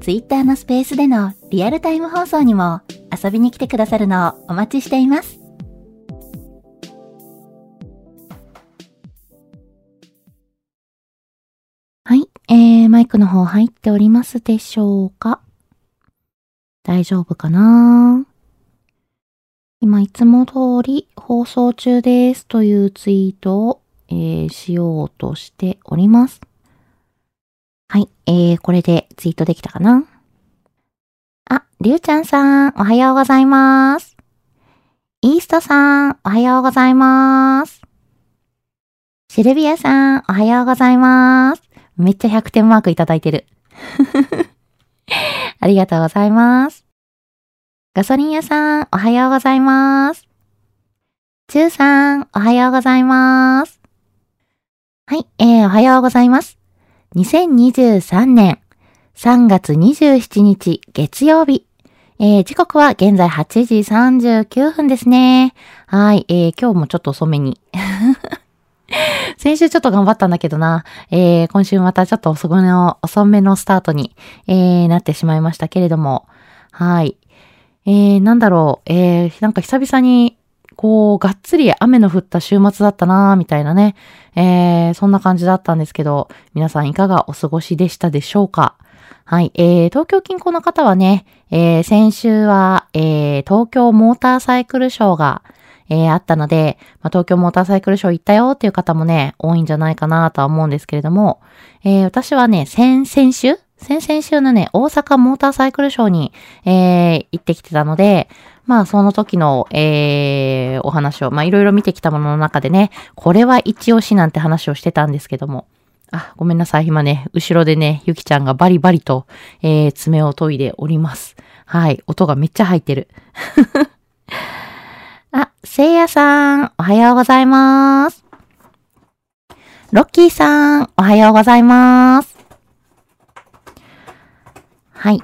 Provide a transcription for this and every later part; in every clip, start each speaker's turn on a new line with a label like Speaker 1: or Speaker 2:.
Speaker 1: Twitter のスペースでのリアルタイム放送にも遊びに来てくださるのをお待ちしています。はい、えー、マイクの方入っておりますでしょうか？大丈夫かな？今いつも通り放送中ですというツイートを、えー、しようとしております。はい。えー、これでツイートできたかな？あ、りゅうちゃんさん、おはようございます。イーストさん、おはようございます。シルビアさん、おはようございます。めっちゃ100点マークいただいてる。ありがとうございます。ガソリン屋さん、おはようございます。チューさん、おはようございます。はい、えー、おはようございます。2023年3月27日月曜日。えー、時刻は現在8時39分ですね。はい、えー、今日もちょっと遅めに。先週ちょっと頑張ったんだけどな。えー、今週またちょっと遅めの、遅めのスタートに、えー、なってしまいましたけれども。はい。えー、なんだろう。えー、なんか久々にこう、がっつり雨の降った週末だったなみたいなね、えー、そんな感じだったんですけど、皆さんいかがお過ごしでしたでしょうか？はい、えー、東京近郊の方はね、えー、先週は、えー、東京モーターサイクルショーが、えー、あったので、まあ、東京モーターサイクルショー行ったよっていう方もね、多いんじゃないかなとは思うんですけれども、えー、私はね、先、先週？先々週のね、大阪モーターサイクルショーに、えー、行ってきてたので、まあ、その時の、えー、お話を、まあ、いろいろ見てきたものの中でね、これは一押しなんて話をしてたんですけども、あ、ごめんなさい。今ね、後ろでね、ゆきちゃんがバリバリと、えー、爪を研いでおります。はい。音がめっちゃ入ってる。あ、せいやさん、おはようございます。ロッキーさん、おはようございます。はい。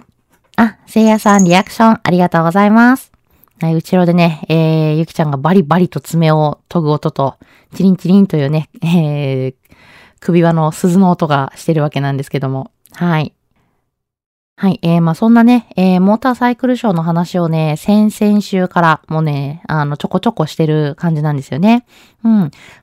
Speaker 1: あ、せいやさん、リアクションありがとうございます。はい、後ろでね、えー、ゆきちゃんがバリバリと爪を研ぐ音と、チリンチリンというね、えー、首輪の鈴の音がしてるわけなんですけども、はい。はい。えー、まあ、そんなね、えー、モーターサイクルショーの話をね、先々週からもうね、あの、ちょこちょこしてる感じなんですよね。うん。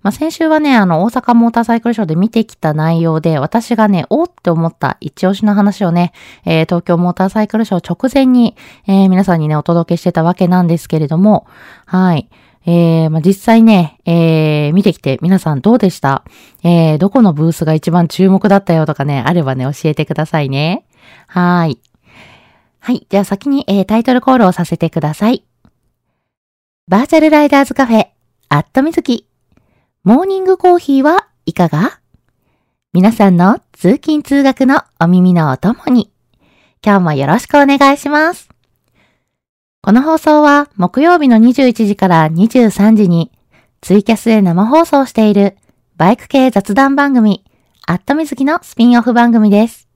Speaker 1: まあ、先週はね、あの、大阪モーターサイクルショーで見てきた内容で、私がね、おって思った一押しの話をね、えー、東京モーターサイクルショー直前に、えー、皆さんにね、お届けしてたわけなんですけれども、はい。えー、まあ、実際ね、えー、見てきて皆さんどうでした？えー、どこのブースが一番注目だったよとかね、あればね、教えてくださいね。はい。はい。じゃあ先に、えー、タイトルコールをさせてください。バーチャルライダーズカフェ、アットみずき。モーニングコーヒーはいかが？皆さんの通勤通学のお耳のお供に、今日もよろしくお願いします。この放送は木曜日の21時から23時にツイキャスで生放送しているバイク系雑談番組、アットみずきのスピンオフ番組です。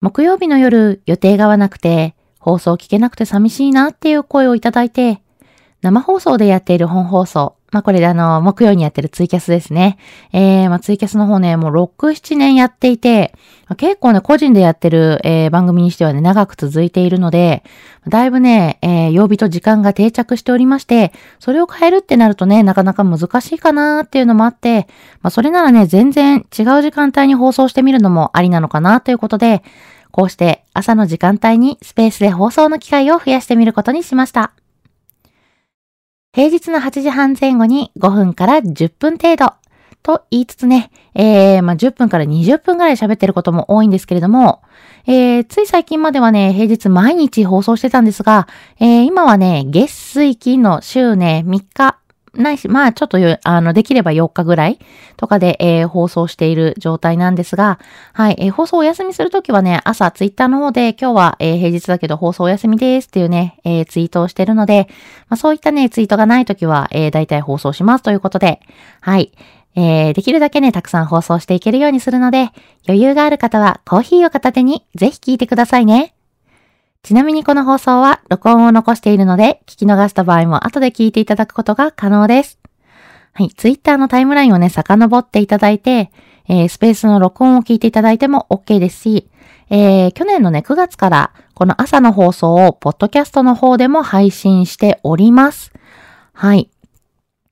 Speaker 1: 木曜日の夜予定が合わなくて、放送聞けなくて寂しいなっていう声をいただいて、生放送でやっている本放送、まあ、これであの、木曜にやってるツイキャスですね。えー、まあ、ツイキャスの方ね、もう6、7年やっていて、結構ね、個人でやってる、えー、番組にしてはね、長く続いているので、だいぶね、えー、曜日と時間が定着しておりまして、それを変えるってなるとね、なかなか難しいかなっていうのもあって、まあ、それならね、全然違う時間帯に放送してみるのもありなのかなということで、こうして朝の時間帯にスペースで放送の機会を増やしてみることにしました。平日の8時半前後に5分から10分程度。と言いつつね、えー、まあ、10分から20分ぐらい喋ってることも多いんですけれども、えー、つい最近まではね、平日毎日放送してたんですが、えー、今はね、月水金の週ね、3日ないし、まあちょっとあの、できれば4日ぐらいとかで、えー、放送している状態なんですが、はい、えー、放送お休みするときはね、朝ツイッターの方で今日は、えー、平日だけど放送お休みですっていうね、えツイートをしてるので、まあそういったね、ツイートがないときは、えー、大体放送しますということで、はい、え、できるだけね、たくさん放送していけるようにするので、余裕がある方はコーヒーを片手にぜひ聞いてくださいね。ちなみにこの放送は録音を残しているので、聞き逃した場合も後で聞いていただくことが可能です。はい、ツイッターのタイムラインをね、遡っていただいて、えー、スペースの録音を聞いていただいても OK ですし、えー、去年のね、9月からこの朝の放送をポッドキャストの方でも配信しております。はい。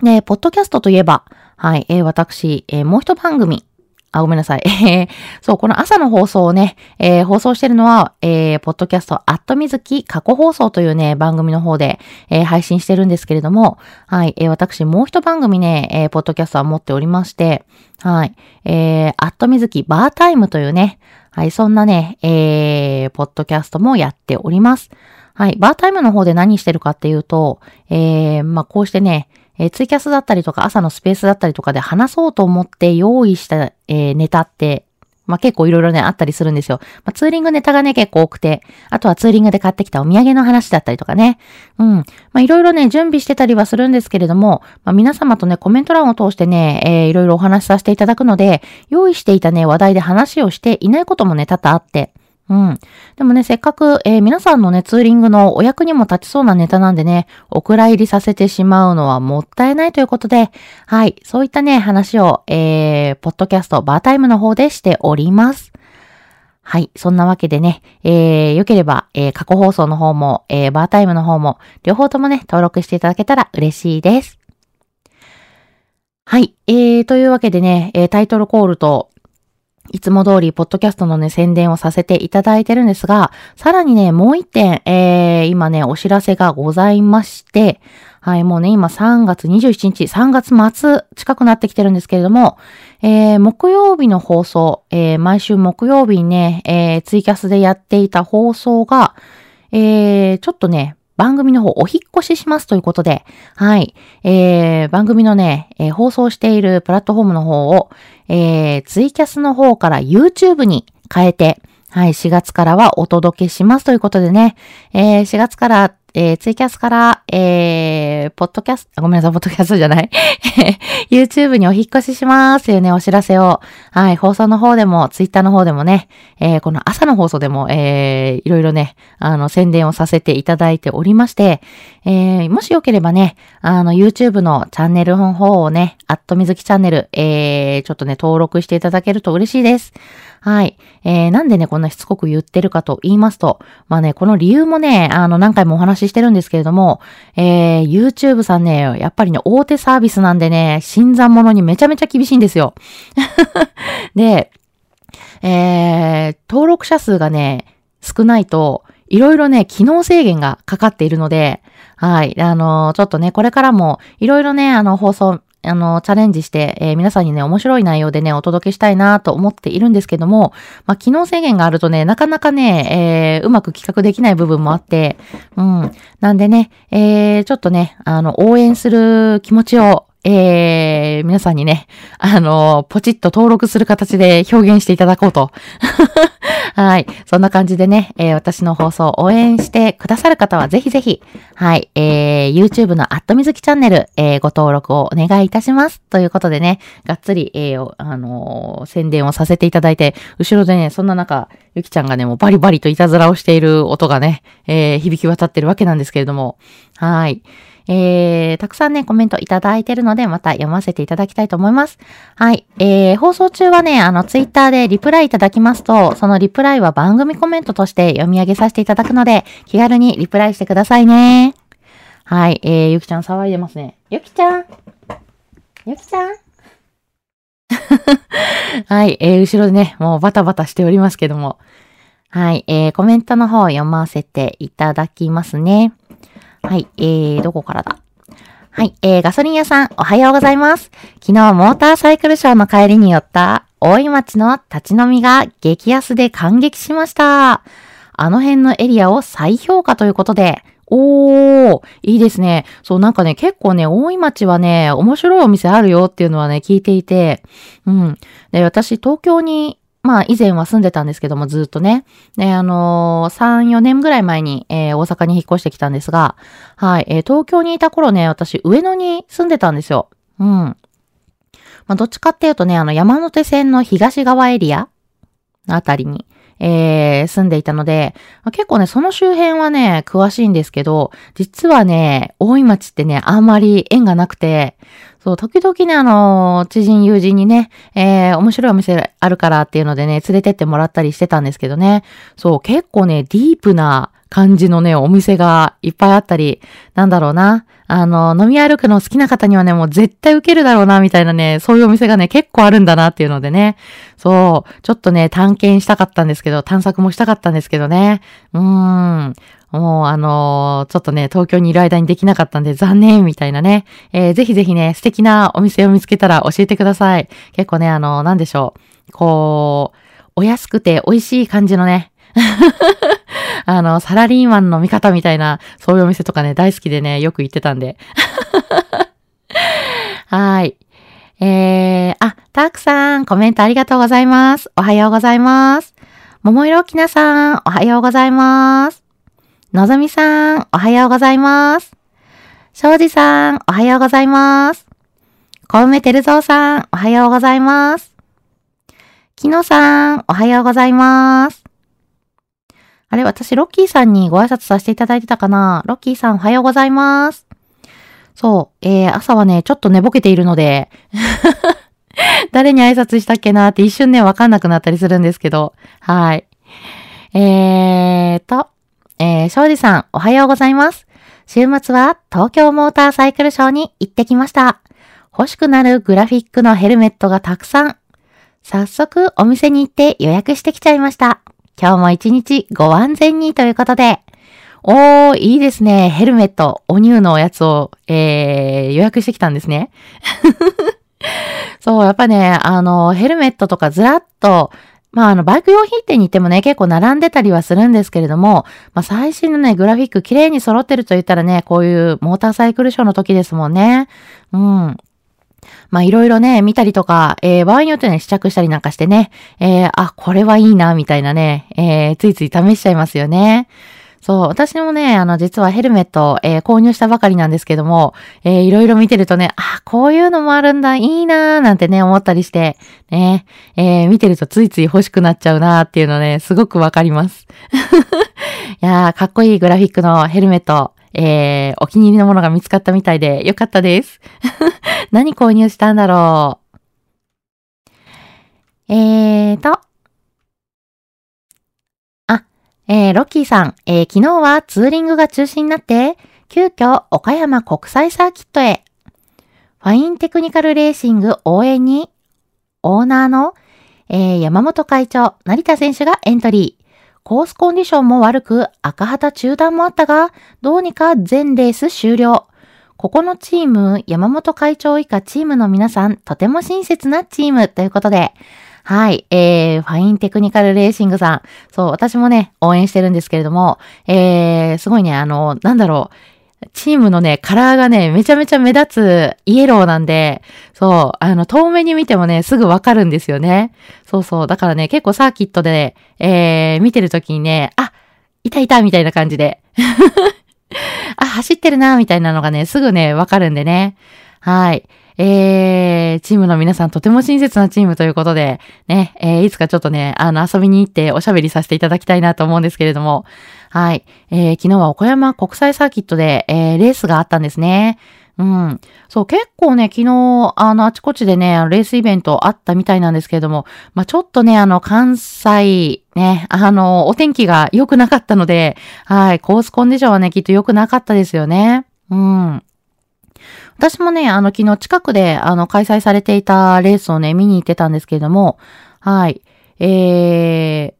Speaker 1: で、ポッドキャストといえば、はい、えー、私、えー、もう一番組、あ、ごめんなさい。えー、そう、この朝の放送をね、えー、放送してるのは、えー、ポッドキャスト、アットみずき過去放送というね、番組の方で、えー、配信してるんですけれども、はい、えー、私、もう一番組ね、えー、ポッドキャストは持っておりまして、はい、えー、アットみずきバータイムというね、はい、そんなね、えー、ポッドキャストもやっております。はい、バータイムの方で何してるかっていうと、えー、まあ、こうしてね、えー、ツイキャスだったりとか朝のスペースだったりとかで話そうと思って用意した、えー、ネタって、まあ、結構いろいろね、あったりするんですよ。まあ、ツーリングネタがね、結構多くて、あとはツーリングで買ってきたお土産の話だったりとかね。うん。まあ、いろいろね、準備してたりはするんですけれども、まあ、皆様とね、コメント欄を通してね、えー、いろいろお話しさせていただくので、用意していたね、話題で話をしていないこともね、多々あって、うん。でもね、せっかく、えー、皆さんのね、ツーリングのお役にも立ちそうなネタなんでね、お蔵入りさせてしまうのはもったいないということで、はい、そういったね、話を、えー、ポッドキャスト、バータイムの方でしております。はい。そんなわけでね、えー、よければ、えー、過去放送の方も、えー、バータイムの方も、両方ともね、登録していただけたら嬉しいです。はい。えー、というわけでね、えー、タイトルコールと、いつも通り、ポッドキャストのね、宣伝をさせていただいてるんですが、さらにね、もう一点、えー、今ね、お知らせがございまして、はい、もうね、今3月27日、3月末近くなってきてるんですけれども、えー、木曜日の放送、えー、毎週木曜日にね、えー、ツイキャスでやっていた放送が、えー、ちょっとね、番組の方お引越ししますということで、はい。えー、番組のね、えー、放送しているプラットフォームの方を、えー、ツイキャスの方から YouTube に変えて、はい、4月からはお届けしますということでね、えー、4月からえー、ツイキャスから、えー、ポッドキャスト、ごめんなさい、ポッドキャストじゃない YouTube にお引越ししますというね、お知らせを、はい、放送の方でも、ツイッターの方でもね、えー、この朝の放送でも、えー、いろいろね、あの、宣伝をさせていただいておりまして、えー、もしよければね、あの、YouTube のチャンネルの方をね、アットみずきチャンネル、えー、ちょっとね、登録していただけると嬉しいです。はい。えー、なんでね、こんなしつこく言ってるかと言いますと、まあね、この理由もね、あの、何回もお話ししてるんですけれども、えー、YouTube さんね、やっぱりね、大手サービスなんでね、新参者にめちゃめちゃ厳しいんですよ。で、えー、登録者数がね、少ないと、いろいろね、機能制限がかかっているので、はい。あの、ちょっとね、これからも、いろいろね、あの、放送あの、チャレンジして、えー、皆さんにね、面白い内容でね、お届けしたいなと思っているんですけども、まあ、機能制限があるとね、なかなかね、えー、うまく企画できない部分もあって、うん。なんでね、えー、ちょっとね、あの、応援する気持ちを、えー、皆さんにね、あの、ポチッと登録する形で表現していただこうと。はい。そんな感じでね、えー、私の放送を応援してくださる方はぜひぜひ、はい、えー、YouTube のアットみずきチャンネル、えー、ご登録をお願いいたします。ということでね、がっつり、えー、あのー、宣伝をさせていただいて、後ろでね、そんな中、ゆきちゃんがね、もうバリバリといたずらをしている音がね、えー、響き渡ってるわけなんですけれども、はい。えー、たくさんね、コメントいただいてるので、また読ませていただきたいと思います。はい。えー、放送中はね、あの、ツイッターでリプライいただきますと、そのリプライは番組コメントとして読み上げさせていただくので、気軽にリプライしてくださいね。はい。えー、ゆきちゃん騒いでますね。ゆきちゃんゆきちゃん はい。えー、後ろでね、もうバタバタしておりますけども。はい、えー、コメントの方読ませていただきますね。はい、えー、どこからだ？はい、えー、ガソリン屋さん、おはようございます。昨日、モーターサイクルショーの帰りに寄った、大井町の立ち飲みが激安で感激しました。あの辺のエリアを再評価ということで、おー、いいですね。そう、なんかね、結構ね、大井町はね、面白いお店あるよっていうのはね、聞いていて、うん。で、私、東京に、まあ、以前は住んでたんですけども、ずっとね。ね、あのー、3、4年ぐらい前に、えー、大阪に引っ越してきたんですが、はい、えー、東京にいた頃ね、私、上野に住んでたんですよ。うん。まあ、どっちかっていうとね、あの、山手線の東側エリアあたりに、えー、住んでいたので、結構ね、その周辺はね、詳しいんですけど、実はね、大井町ってね、あんまり縁がなくて、そう、時々ね、あの、知人友人にね、えー、面白いお店あるからっていうのでね、連れてってもらったりしてたんですけどね、そう、結構ね、ディープな感じのね、お店がいっぱいあったり、なんだろうな。あの、飲み歩くの好きな方にはね、もう絶対受けるだろうな、みたいなね、そういうお店がね、結構あるんだなっていうのでね。そう、ちょっとね、探検したかったんですけど、探索もしたかったんですけどね。うーん。もう、あのー、ちょっとね、東京にいる間にできなかったんで残念みたいなね。えー、ぜひぜひね、素敵なお店を見つけたら教えてください。結構ね、あのー、なんでしょう。こう、お安くて美味しい感じのね、あの、サラリーマンの味方みたいな、そういうお店とかね、大好きでね、よく行ってたんで。はい。えー、あ、たくさん、コメントありがとうございます。おはようございます。桃色きなさん、おはようございます。のぞみさん、おはようございます。しょうじさん、おはようございます。小梅てるぞうさん、おはようございます。きのさん、おはようございます。あれ、私、ロッキーさんにご挨拶させていただいてたかな？ロッキーさん、おはようございます。そう、えー、朝はね、ちょっと寝ぼけているので 誰に挨拶したっけなって一瞬ね、わかんなくなったりするんですけど、はい。えーと、えー、庄司さん、おはようございます。週末は東京モーターサイクルショーに行ってきました。欲しくなるグラフィックのヘルメットがたくさん。早速お店に行って予約してきちゃいました。今日も一日ご安全にということで。おー、いいですね。ヘルメット、お乳のおやつを、えー、予約してきたんですね。そう、やっぱね、あの、ヘルメットとかずらっと、まあ、あの、バイク用品店に行ってもね、結構並んでたりはするんですけれども、まあ、最新のね、グラフィック綺麗に揃ってると言ったらね、こういうモーターサイクルショーの時ですもんね。うん。まあ、いろいろね、見たりとか、えー、場合によってね、試着したりなんかしてね、えー、あ、これはいいな、みたいなね、えー、ついつい試しちゃいますよね。そう、私もね、あの、実はヘルメット、えー、購入したばかりなんですけども、えー、いろいろ見てるとね、あ、こういうのもあるんだ、いいなーなんてね、思ったりして、ね、えー、見てるとついつい欲しくなっちゃうなーっていうのね、すごくわかります。いやー、かっこいいグラフィックのヘルメット、えー、お気に入りのものが見つかったみたいでよかったです。何購入したんだろう？えーと、あえー、ロッキーさん、えー、昨日はツーリングが中止になって、急遽岡山国際サーキットへ。ファインテクニカルレーシング応援に、オーナーの、えー、山本会長、成田選手がエントリー。コースコンディションも悪く、赤旗中断もあったが、どうにか全レース終了。ここのチーム、山本会長以下チームの皆さん、とても親切なチームということで、はい。えー、ファインテクニカルレーシングさん。そう、私もね、応援してるんですけれども、えー、すごいね、あの、なんだろう。チームのね、カラーがね、めちゃめちゃ目立つイエローなんで、そう、あの、遠目に見てもね、すぐわかるんですよね。そうそう。だからね、結構サーキットで、えー、見てるときにね、あ、いたいたみたいな感じで。あ、走ってるなみたいなのがね、すぐね、わかるんでね。はい。えー、チームの皆さんとても親切なチームということで、ね、えー、いつかちょっとね、あの、遊びに行っておしゃべりさせていただきたいなと思うんですけれども、はい。えー、昨日は岡山国際サーキットで、えー、レースがあったんですね。うん。そう、結構ね、昨日、あの、あちこちでね、レースイベントあったみたいなんですけれども、まあ、ちょっとね、あの、関西、ね、あの、お天気が良くなかったので、はい、コースコンディションはね、きっと良くなかったですよね。うん。私もね、あの、昨日近くで、あの、開催されていたレースをね、見に行ってたんですけれども、はい。えー、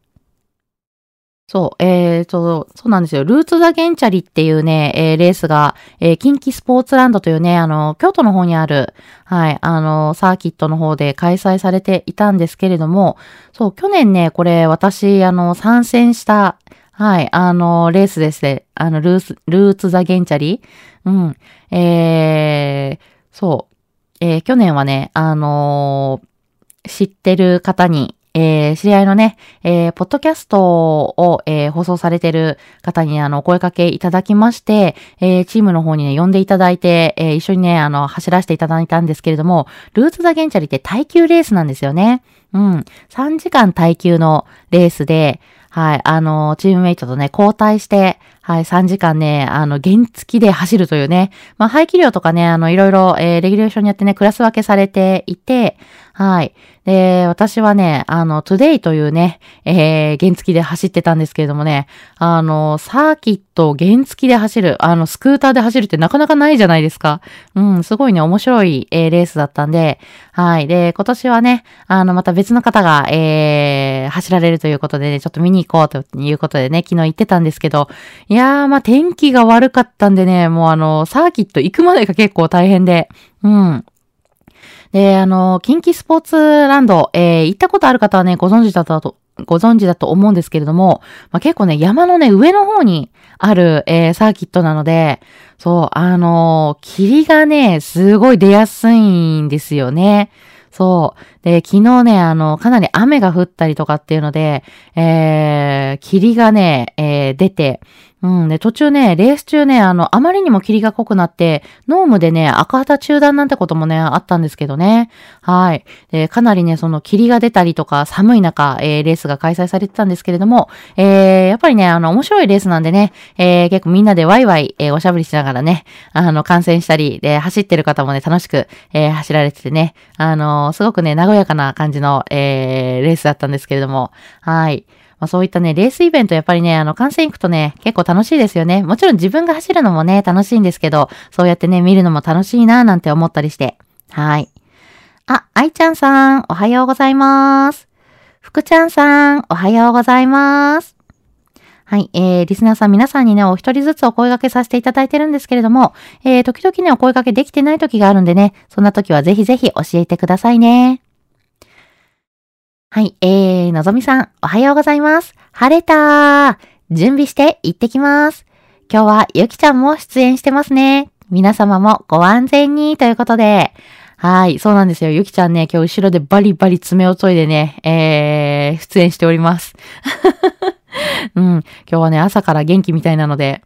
Speaker 1: そう、えーと、そうなんですよ。ルーツ・ザ・ゲンチャリっていうね、えー、レースが、えー、近畿スポーツランドというね、あの、京都の方にある、はい、あの、サーキットの方で開催されていたんですけれども、そう、去年ね、これ私、あの、参戦した、はい、あの、レースですね。あの、ルーツ、ルーツ・ザ・ゲンチャリ。うん。えー、そう。えー、去年はね、あのー、知ってる方に、えー、知り合いのね、えー、ポッドキャストを、えー、放送されてる方に、あの、お声掛けいただきまして、えー、チームの方にね、呼んでいただいて、えー、一緒にね、あの、走らせていただいたんですけれども、ルーツ・ザ・ゲンチャリって耐久レースなんですよね。うん。3時間耐久のレースで、はい、あの、チームメイトとね、交代して、はい、3時間ね、あの、原付で走るというね、まあ、排気量とかね、あの、いろいろ、えー、レギュレーションによってね、クラス分けされていて、はい。で、私はね、あの、トゥデイというね、えー、原付で走ってたんですけれどもね、あの、サーキット原付で走る、あの、スクーターで走るってなかなかないじゃないですか。うん、すごいね、面白い、えー、レースだったんで、はい。で、今年はね、あの、また別の方が、えー、走られるということでね、ちょっと見に行こうということでね、昨日行ってたんですけど、いやー、まあ、天気が悪かったんでね、もうあの、サーキット行くまでが結構大変で、うん。で、あの、近畿スポーツランド、えー、行ったことある方はね、ご存知だったと、ご存知だと思うんですけれども、まあ、結構ね、山のね、上の方にある、えー、サーキットなので、そう、あの、霧がね、すごい出やすいんですよね。そう。で、昨日ね、あの、かなり雨が降ったりとかっていうので、えー、霧がね、えー、出て、うん。で、途中ね、レース中ね、あの、あまりにも霧が濃くなって、ノームでね、赤旗中断なんてこともね、あったんですけどね。はい。で、かなりね、その霧が出たりとか、寒い中、えー、レースが開催されてたんですけれども、えー、やっぱりね、あの、面白いレースなんでね、えー、結構みんなでワイワイ、えー、おしゃべりしながらね、あの、観戦したり、で、走ってる方もね、楽しく、えー、走られててね、あの、すごくね、和やかな感じの、えー、レースだったんですけれども、はい。まあ、そういったね、レースイベントやっぱりね、あの、観戦行くとね、結構楽しいですよね。もちろん自分が走るのもね、楽しいんですけど、そうやってね、見るのも楽しいな、なんて思ったりして。はい。あ、愛ちゃんさん、おはようございます。福ちゃんさん、おはようございます。はい。えー、リスナーさん皆さんにね、お一人ずつお声掛けさせていただいてるんですけれども、えー、時々ね、お声掛けできてない時があるんでね、そんな時はぜひぜひ教えてくださいね。はい、えー、のぞみさん、おはようございます。晴れたー。準備して行ってきます。今日はゆきちゃんも出演してますね。皆様もご安全にということで。はい、そうなんですよ。ゆきちゃんね、今日後ろでバリバリ爪を研いでね、えー、出演しております。うん、今日はね、朝から元気みたいなので、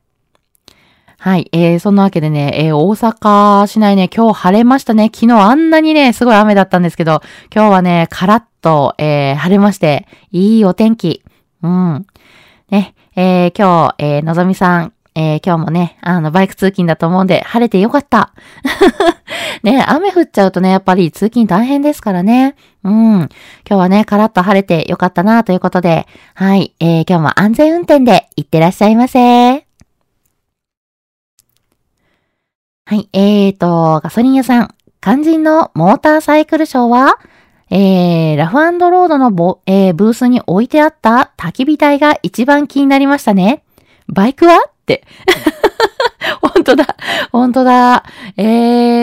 Speaker 1: はい。えー、そんなわけでね、えー、大阪市内ね、今日晴れましたね。昨日あんなにね、すごい雨だったんですけど、今日はね、カラッと、えー、晴れまして、いいお天気。うん。ね、えー、今日、えー、のぞみさん、えー、今日もね、あの、バイク通勤だと思うんで、晴れてよかった。ね、雨降っちゃうとね、やっぱり通勤大変ですからね。うん。今日はね、カラッと晴れてよかったなということで、はい、えー、今日も安全運転で行ってらっしゃいませ。はい、えーと、ガソリン屋さん、肝心のモーターサイクルショーは、えー、ラフロードのボ、えー、ブースに置いてあった焚き火台が一番気になりましたね。バイクはって。本当だ。本当だ。え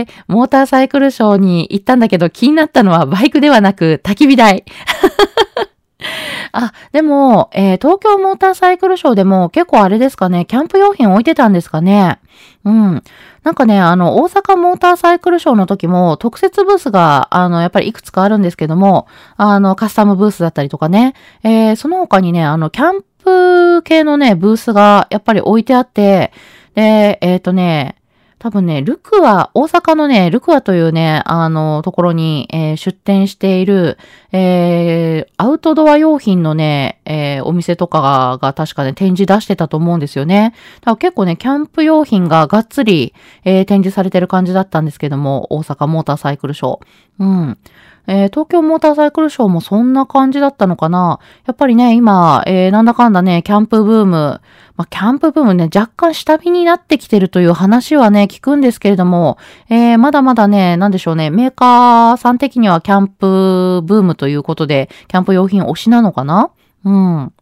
Speaker 1: ー、モーターサイクルショーに行ったんだけど気になったのはバイクではなく焚き火台。あ、でも、えー、東京モーターサイクルショーでも結構あれですかね、キャンプ用品置いてたんですかね。うん。なんかね、あの、大阪モーターサイクルショーの時も特設ブースが、あの、やっぱりいくつかあるんですけども、あの、カスタムブースだったりとかね、えー、その他にね、あの、キャンプ系のね、ブースがやっぱり置いてあって、で、えっ、ー、とね、多分ね、ルクア、大阪のね、ルクアというね、あの、ところに、えー、出店している、えー、アウトドア用品のね、えー、お店とかが確かね、展示出してたと思うんですよね。だから結構ね、キャンプ用品ががっつり、えー、展示されてる感じだったんですけども、大阪モーターサイクルショー。うん。えー、東京モーターサイクルショーもそんな感じだったのかな？やっぱりね、今、えー、なんだかんだね、キャンプブーム、まあ、キャンプブームね、若干下火になってきてるという話はね、聞くんですけれども、えー、まだまだね、なんでしょうね、メーカーさん的にはキャンプブームということで、キャンプ用品推しなのかな？うん。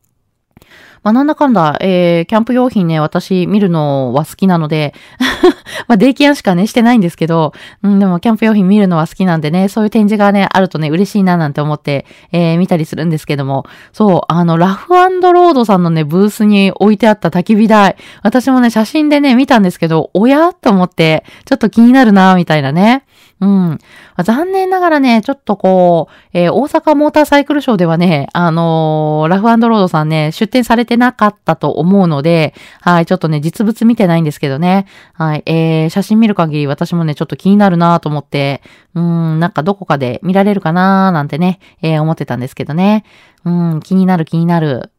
Speaker 1: まあ、なんだかんだ、えー、キャンプ用品ね、私見るのは好きなので、まあ、デイキャンしかね、してないんですけど、うん、でもキャンプ用品見るのは好きなんでね、そういう展示がね、あるとね、嬉しいななんて思って、えー、見たりするんですけども、そう、あの、ラフロードさんのね、ブースに置いてあった焚き火台、私もね、写真でね、見たんですけど、おや？と思って、ちょっと気になるなみたいなね。うん。残念ながらね、ちょっとこう、えー、大阪モーターサイクルショーではね、あのー、ラフロードさんね、出展されてなかったと思うので、はい、ちょっとね、実物見てないんですけどね。はい、えー、写真見る限り私もね、ちょっと気になるなと思って、うん、なんかどこかで見られるかななんてね、えー、思ってたんですけどね。うん、気になる気になる。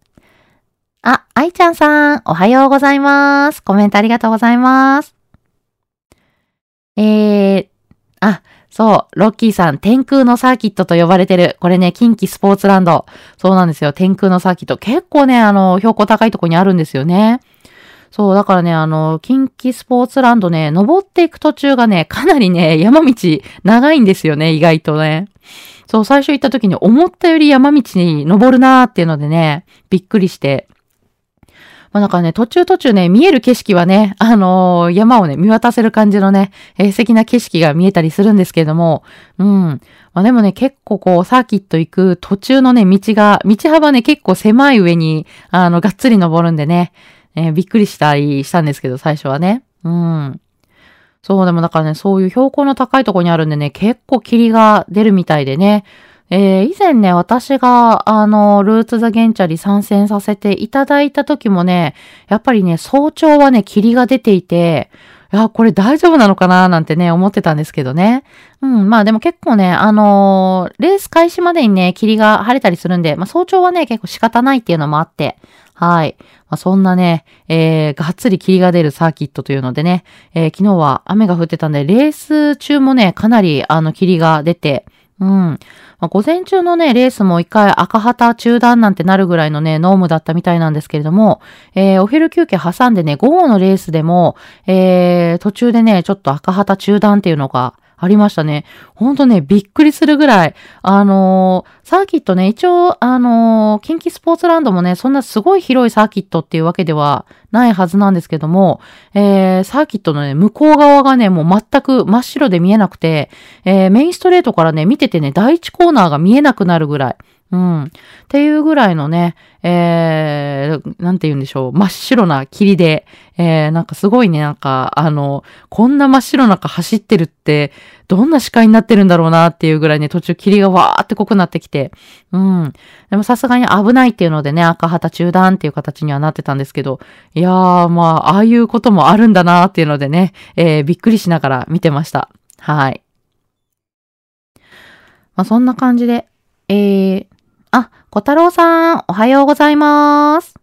Speaker 1: あ、愛ちゃんさん、おはようございます。コメントありがとうございます。えー、あ、そう、ロッキーさん、天空のサーキットと呼ばれてる。これね、近畿スポーツランド。そうなんですよ。天空のサーキット。結構ね、あの、標高高いとこにあるんですよね。そう、だからね、あの、近畿スポーツランドね、登っていく途中がね、かなりね、山道長いんですよね、意外とね。そう、最初行った時に思ったより山道に登るなーっていうのでね、びっくりして。まあなんかね、途中途中ね、見える景色はね、あのー、山をね、見渡せる感じのね、えー、素敵な景色が見えたりするんですけれども、うん。まあでもね、結構こう、サーキット行く途中のね、道が、道幅ね、結構狭い上に、あの、がっつり登るんでね、えー、びっくりしたりしたんですけど、最初はね。うん。そう、でもだからね、そういう標高の高いとこにあるんでね、結構霧が出るみたいでね、えー、以前ね、私が、あの、ルーツザゲンチャリ参戦させていただいた時もね、やっぱりね、早朝はね、霧が出ていて、いや、これ大丈夫なのかななんてね、思ってたんですけどね。うん、まあでも結構ね、あのー、レース開始までにね、霧が晴れたりするんで、まあ早朝はね、結構仕方ないっていうのもあって、はい。まあ、そんなね、えー、がっつり霧が出るサーキットというのでね、えー、昨日は雨が降ってたんで、レース中もね、かなりあの霧が出て、うん。まあ、午前中のね、レースも一回赤旗中断なんてなるぐらいのね、ノームだったみたいなんですけれども、えー、お昼休憩挟んでね、午後のレースでも、えー、途中でね、ちょっと赤旗中断っていうのがありましたね。ほんとね、びっくりするぐらい。あのー、サーキットね、一応、あのー、近畿スポーツランドもね、そんなすごい広いサーキットっていうわけではないはずなんですけども、えー、サーキットのね、向こう側がね、もう全く真っ白で見えなくて、えー、メインストレートからね、見ててね、第一コーナーが見えなくなるぐらい。うん。っていうぐらいのね、えー、なんて言うんでしょう。真っ白な霧で、えー、なんかすごいね、なんか、あの、こんな真っ白な中走ってるって、どんな視界になってるんだろうなっていうぐらいね、途中霧がわーって濃くなってきて、うん。でもさすがに危ないっていうのでね、赤旗中断っていう形にはなってたんですけど、いやー、まあ、ああいうこともあるんだなっていうのでね、えー、びっくりしながら見てました。はい。まあ、そんな感じで、えー、あ、小太郎さん、おはようございます。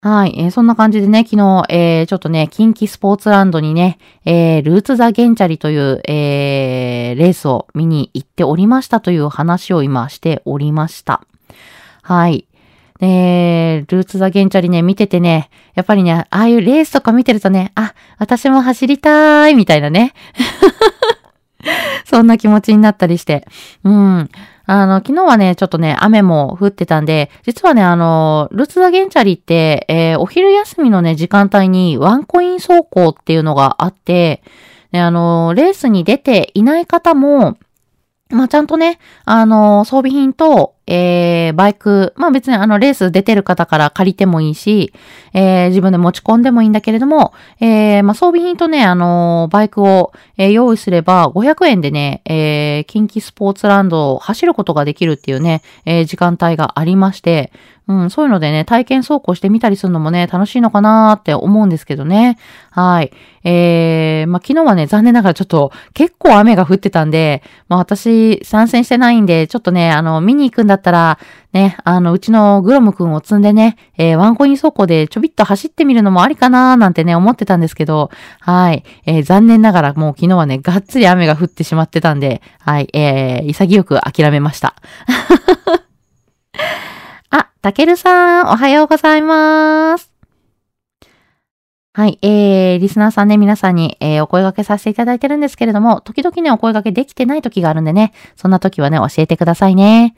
Speaker 1: はい、えー、そんな感じでね、昨日、えー、ちょっとね、近畿スポーツランドにね、えー、ルーツザゲンチャリという、えー、レースを見に行っておりましたという話を今しておりました。はい。ねルーツザゲンチャリね、見ててね、やっぱりね、ああいうレースとか見てるとね、あ、私も走りたい、みたいなね。そんな気持ちになったりして。うん。あの、昨日はね、ちょっとね、雨も降ってたんで、実はね、あの、ルツダゲンチャリって、えー、お昼休みのね、時間帯にワンコイン走行っていうのがあって、ね、あの、レースに出ていない方も、まあ、ちゃんとね、あの、装備品と、えー、バイク、まあ別にあの、レース出てる方から借りてもいいし、えー、自分で持ち込んでもいいんだけれども、えー、まあ装備品とね、あのバイクを、え、用意すれば、500円でね、え、近畿スポーツランドを走ることができるっていうね、え、時間帯がありまして、うん、そういうのでね、体験走行してみたりするのもね、楽しいのかなーって思うんですけどね。はい。えー、まあ、昨日はね、残念ながらちょっと結構雨が降ってたんで、まあ、私参戦してないんで、ちょっとね、あの、見に行くんだだったら、ね、あの、うちのグロムくんを積んでね、えー、ワンコイン走行でちょびっと走ってみるのもありかなーなんてね、思ってたんですけど、はい。えー、残念ながらもう昨日はね、がっつり雨が降ってしまってたんで、はい、えー、潔く諦めました。あ、たけるさん、おはようございます。はい、えー、リスナーさんね、皆さんに、えー、お声掛けさせていただいてるんですけれども、時々ね、お声掛けできてない時があるんでね、そんな時はね、教えてくださいね。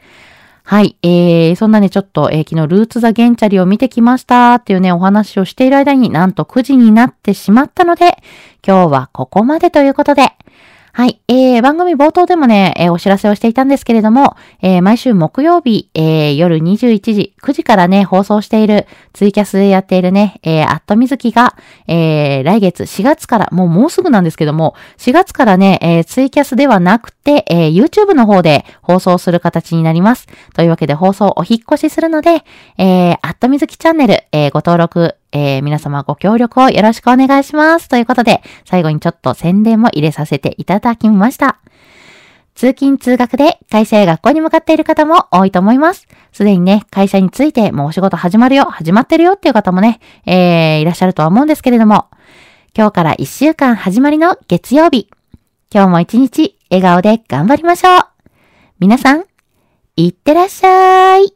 Speaker 1: はい。えー、そんなね、ちょっと、えー、昨日、ルーツ・ザ・ゲンチャリを見てきましたっていうね、お話をしている間になんと9時になってしまったので、今日はここまでということで、はい。えー、番組冒頭でもね、えー、お知らせをしていたんですけれども、えー、毎週木曜日、えー、夜21時、9時からね、放送している、ツイキャスでやっているね、えー、アットみずきが、えー、来月4月から、もうもうすぐなんですけども、4月からね、えー、ツイキャスではなくて、えー、YouTube の方で放送する形になります。というわけで放送お引越しするので、えー、アットみずきチャンネル、えー、ご登録、えー、皆様ご協力をよろしくお願いします。ということで、最後にちょっと宣伝も入れさせていただきました。通勤通学で会社や学校に向かっている方も多いと思います。すでにね、会社についてもうお仕事始まるよ、始まってるよっていう方もね、えー、いらっしゃるとは思うんですけれども、今日から1週間始まりの月曜日。今日も一日笑顔で頑張りましょう。皆さん、いってらっしゃい。